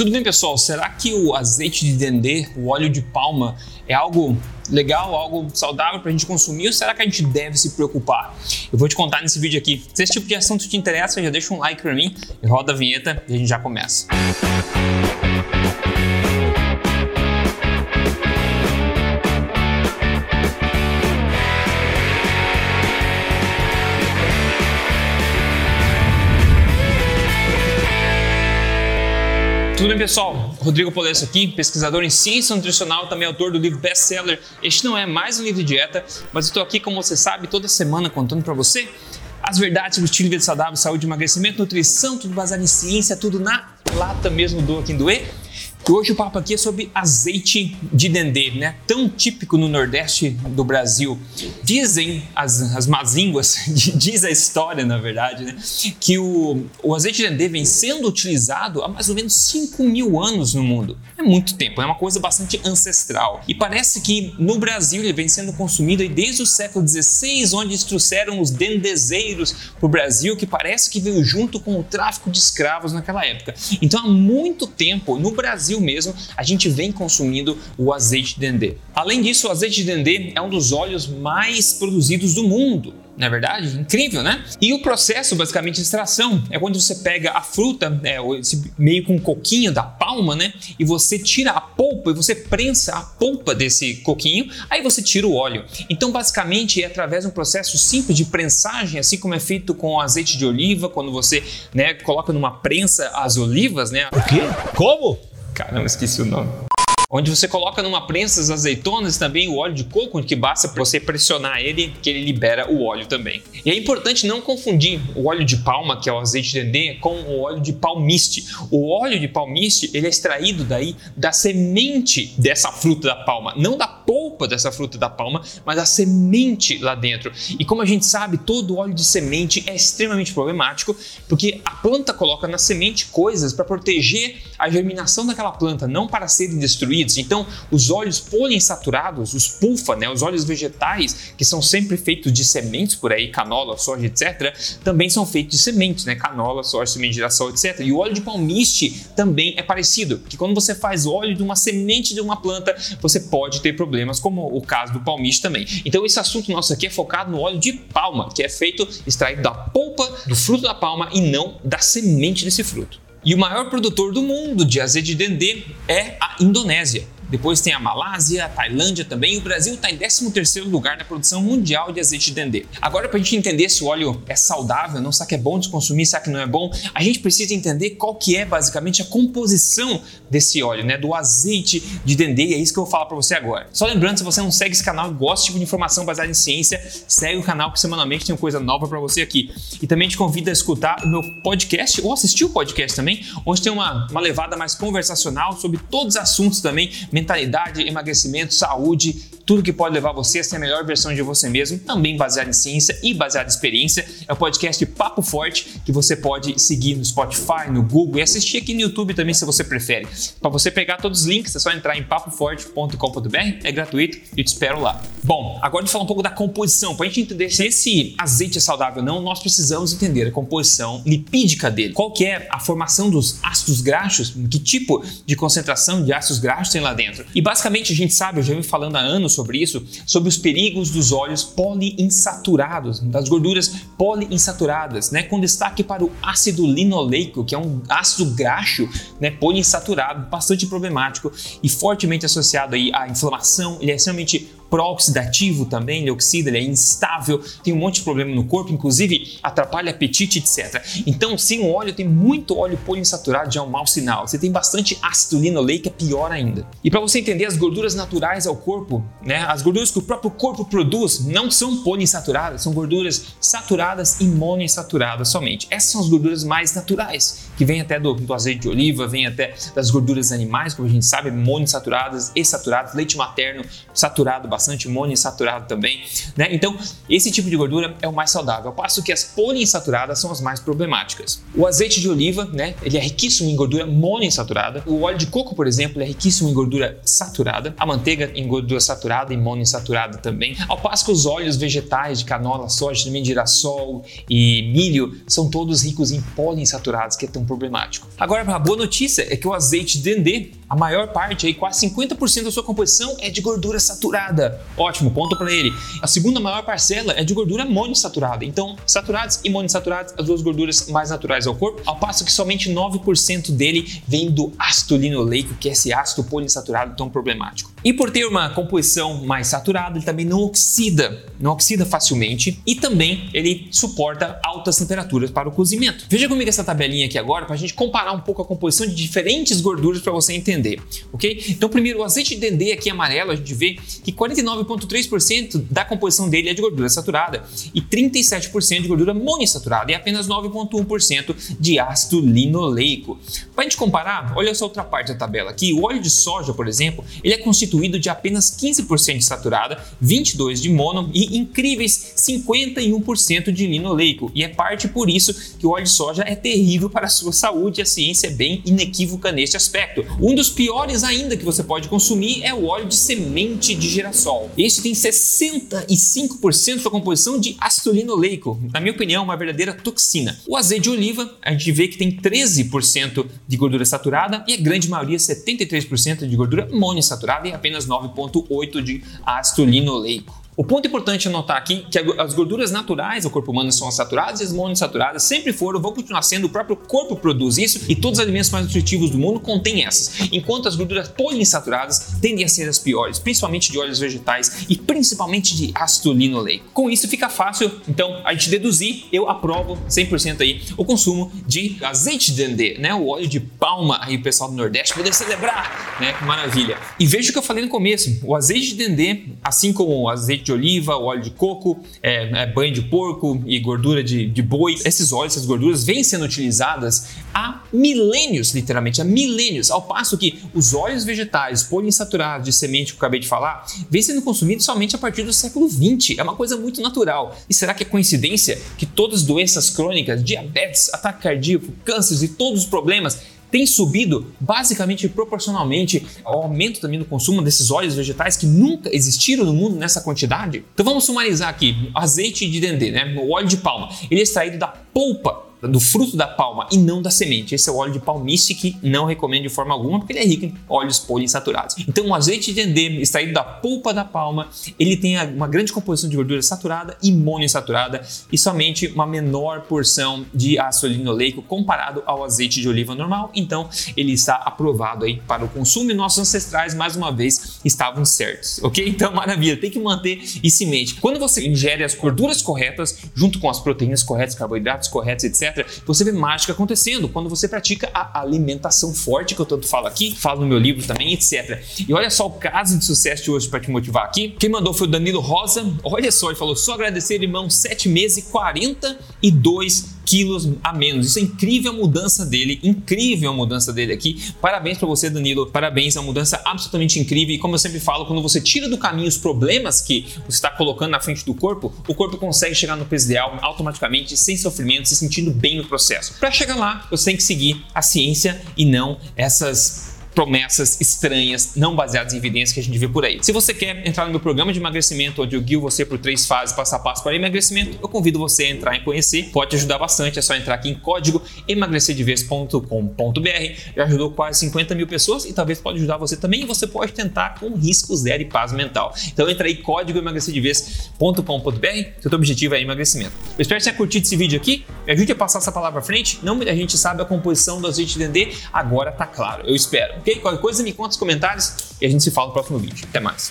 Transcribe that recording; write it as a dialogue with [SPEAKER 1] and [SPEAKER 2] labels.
[SPEAKER 1] Tudo bem, pessoal? Será que o azeite de dendê, o óleo de palma, é algo legal, algo saudável para a gente consumir ou será que a gente deve se preocupar? Eu vou te contar nesse vídeo aqui. Se esse tipo de assunto te interessa, já deixa um like para mim e roda a vinheta e a gente já começa. Música pessoal? Rodrigo Polesso aqui, pesquisador em ciência nutricional, também autor do livro best-seller. Este não é mais um livro de dieta, mas estou aqui, como você sabe, toda semana contando para você as verdades sobre estilo de vida saudável, saúde, emagrecimento, nutrição, tudo baseado em ciência, tudo na lata mesmo do aqui do. E hoje o papo aqui é sobre azeite de dendê, né? Tão típico no Nordeste do Brasil. Dizem as, as más línguas, diz a história, na verdade, né? Que o, o azeite de dendê vem sendo utilizado há mais ou menos 5 mil anos no mundo. É muito tempo, é uma coisa bastante ancestral. E parece que no Brasil ele vem sendo consumido desde o século XVI, onde eles trouxeram os dendezeiros para o Brasil, que parece que veio junto com o tráfico de escravos naquela época. Então há muito tempo no Brasil Brasil mesmo, a gente vem consumindo o azeite de dendê. Além disso, o azeite de dendê é um dos óleos mais produzidos do mundo não é verdade? Incrível, né? E o processo, basicamente, de extração é quando você pega a fruta, é, meio com um coquinho da palma, né? E você tira a polpa e você prensa a polpa desse coquinho, aí você tira o óleo. Então, basicamente, é através de um processo simples de prensagem, assim como é feito com azeite de oliva, quando você né, coloca numa prensa as olivas, né?
[SPEAKER 2] O quê? Como?
[SPEAKER 1] Caramba, esqueci o nome onde você coloca numa prensa as azeitonas também o óleo de coco, que basta você pressionar ele que ele libera o óleo também. E é importante não confundir o óleo de palma, que é o azeite de dendê, com o óleo de palmiste. O óleo de palmiste ele é extraído daí da semente dessa fruta da palma, não da polpa dessa fruta da palma, mas a semente lá dentro. E como a gente sabe, todo óleo de semente é extremamente problemático, porque a planta coloca na semente coisas para proteger a germinação daquela planta, não para serem destruídos. Então, os óleos poliinsaturados, os pulfa, né, os óleos vegetais, que são sempre feitos de sementes por aí, canola, soja, etc., também são feitos de sementes, né, canola, soja, semente de girassol, etc. E o óleo de palmiste também é parecido, porque quando você faz óleo de uma semente de uma planta, você pode ter problemas como o caso do palmiste também. Então, esse assunto nosso aqui é focado no óleo de palma, que é feito extraído da polpa do fruto da palma e não da semente desse fruto. E o maior produtor do mundo de azeite de dendê é a Indonésia. Depois tem a Malásia, a Tailândia também. O Brasil está em 13º lugar na produção mundial de azeite de dendê. Agora, para a gente entender se o óleo é saudável, não será que é bom de consumir, será que não é bom, a gente precisa entender qual que é basicamente a composição desse óleo, né, do azeite de dendê. E é isso que eu vou falar para você agora. Só lembrando, se você não segue esse canal e gosta tipo de informação baseada em ciência, segue o canal que semanalmente tem coisa nova para você aqui. E também te convido a escutar o meu podcast ou assistir o podcast também, onde tem uma, uma levada mais conversacional sobre todos os assuntos também mentalidade, emagrecimento, saúde, tudo que pode levar você a ser a melhor versão de você mesmo, também baseado em ciência e baseado em experiência. É o podcast Papo Forte que você pode seguir no Spotify, no Google e assistir aqui no YouTube também se você prefere. Para você pegar todos os links, é só entrar em papoforte.com.br, é gratuito e te espero lá. Bom, agora de falar um pouco da composição. Para a gente entender se esse azeite é saudável ou não, nós precisamos entender a composição lipídica dele. Qual que é a formação dos ácidos graxos, que tipo de concentração de ácidos graxos tem lá dentro. E basicamente a gente sabe, eu já venho falando há anos sobre isso, sobre os perigos dos óleos poliinsaturados, das gorduras poliinsaturadas, né, com destaque para o ácido linoleico, que é um ácido graxo, né, poliinsaturado, bastante problemático e fortemente associado aí à inflamação, ele é extremamente pró-oxidativo também, ele oxida, ele é instável, tem um monte de problema no corpo, inclusive atrapalha apetite, etc. Então, se um óleo tem muito óleo poliinsaturado, já é um mau sinal. Se tem bastante ácido linoleico, é pior ainda. E para você entender as gorduras naturais ao corpo, né, as gorduras que o próprio corpo produz não são poliinsaturadas, são gorduras saturadas e monoinsaturadas somente. Essas são as gorduras mais naturais, que vêm até do, do azeite de oliva, vêm até das gorduras animais, como a gente sabe, monoinsaturadas e saturadas, leite materno saturado bastante monoinsaturado também, né? Então, esse tipo de gordura é o mais saudável, ao passo que as poliinsaturadas são as mais problemáticas. O azeite de oliva, né, ele é riquíssimo em gordura monoinsaturada. O óleo de coco, por exemplo, é riquíssimo em gordura saturada. A manteiga em gordura saturada e monoinsaturada também. Ao passo que os óleos vegetais de canola, soja, também de girassol e milho são todos ricos em poliinsaturados, que estão problemático. Agora, a boa notícia é que o azeite de dendê, a maior parte, aí, quase 50% da sua composição é de gordura saturada. Ótimo, ponto para ele. A segunda maior parcela é de gordura monoinsaturada. Então, saturados e monoinsaturados, as duas gorduras mais naturais ao corpo, ao passo que somente 9% dele vem do ácido linoleico, que é esse ácido poliinsaturado tão problemático. E por ter uma composição mais saturada, ele também não oxida, não oxida facilmente e também ele suporta altas temperaturas para o cozimento. Veja comigo essa tabelinha aqui agora para a gente comparar um pouco a composição de diferentes gorduras para você entender, ok? Então, primeiro, o azeite de dendê aqui amarelo, a gente vê que 49,3% da composição dele é de gordura saturada e 37% de gordura monoinsaturada e apenas 9,1% de ácido linoleico. Para a gente comparar, olha só outra parte da tabela aqui, o óleo de soja, por exemplo, ele é constituído de apenas 15% de saturada, 22% de mono e incríveis 51% de linoleico. E é parte por isso que o óleo de soja é terrível para a sua saúde, a ciência é bem inequívoca neste aspecto. Um dos piores ainda que você pode consumir é o óleo de semente de girassol. Este tem 65% da composição de ácido linoleico, na minha opinião, uma verdadeira toxina. O azeite de oliva, a gente vê que tem 13% de gordura saturada e a grande maioria, 73% de gordura monoinsaturada e apenas 9,8% de ácido linoleico. O ponto importante a notar aqui é que as gorduras naturais do corpo humano são saturadas e as monoinsaturadas sempre foram, vão continuar sendo, o próprio corpo produz isso e todos os alimentos mais nutritivos do mundo contêm essas, enquanto as gorduras poliinsaturadas tendem a ser as piores, principalmente de óleos vegetais e principalmente de ácido linoleico. Com isso fica fácil, então, a gente deduzir, eu aprovo 100% aí o consumo de azeite de dendê, né, o óleo de palma aí o pessoal do Nordeste poder celebrar, né, maravilha. E veja o que eu falei no começo, o azeite de dendê, assim como o azeite de oliva, óleo de coco, é, é, banho de porco e gordura de, de boi. Esses óleos, essas gorduras vêm sendo utilizadas há milênios, literalmente, há milênios, ao passo que os óleos vegetais poliinsaturados de semente que eu acabei de falar, vêm sendo consumidos somente a partir do século 20. É uma coisa muito natural. E será que é coincidência que todas as doenças crônicas, diabetes, ataque cardíaco, cânceres e todos os problemas tem subido basicamente proporcionalmente ao aumento também do consumo desses óleos vegetais que nunca existiram no mundo nessa quantidade? Então vamos sumarizar aqui: azeite de dendê, né? o óleo de palma, ele é extraído da polpa do fruto da palma e não da semente. Esse é o óleo de palmice que não recomendo de forma alguma porque ele é rico em óleos poliinsaturados. Então, o azeite de dendê extraído da polpa da palma, ele tem uma grande composição de gordura saturada e monoinsaturada e somente uma menor porção de ácido linoleico comparado ao azeite de oliva normal. Então, ele está aprovado aí para o consumo e nossos ancestrais, mais uma vez, estavam certos, ok? Então, maravilha, tem que manter isso em mente. Quando você ingere as gorduras corretas, junto com as proteínas corretas, carboidratos corretos, etc., você vê mágica acontecendo quando você pratica a alimentação forte, que eu tanto falo aqui, falo no meu livro também, etc. E olha só o caso de sucesso de hoje para te motivar aqui. Quem mandou foi o Danilo Rosa. Olha só, ele falou: só agradecer, irmão, 7 meses e 42 quilos a menos. Isso é incrível a mudança dele, incrível a mudança dele aqui. Parabéns para você, Danilo. Parabéns, é uma mudança absolutamente incrível. E como eu sempre falo, quando você tira do caminho os problemas que você está colocando na frente do corpo, o corpo consegue chegar no peso ideal automaticamente, sem sofrimento, se sentindo bem no processo. Para chegar lá, você tem que seguir a ciência e não essas promessas estranhas, não baseadas em evidências que a gente vê por aí. Se você quer entrar no meu programa de emagrecimento, onde eu guio você por três fases, passo a passo para emagrecimento, eu convido você a entrar e conhecer. Pode ajudar bastante, é só entrar aqui em código emagrecerdevez.com.br. Já ajudou quase 50 mil pessoas e talvez pode ajudar você também. E você pode tentar com risco zero e paz mental. Então entra aí, código emagrecerdevez.com.br. Seu objetivo é emagrecimento. Eu espero que você tenha curtido esse vídeo aqui. Me ajude a passar essa palavra à frente. Não muita gente sabe a composição azeite de dendê. Agora tá claro. Eu espero ok? Qualquer coisa me conta nos comentários e a gente se fala no próximo vídeo. Até mais.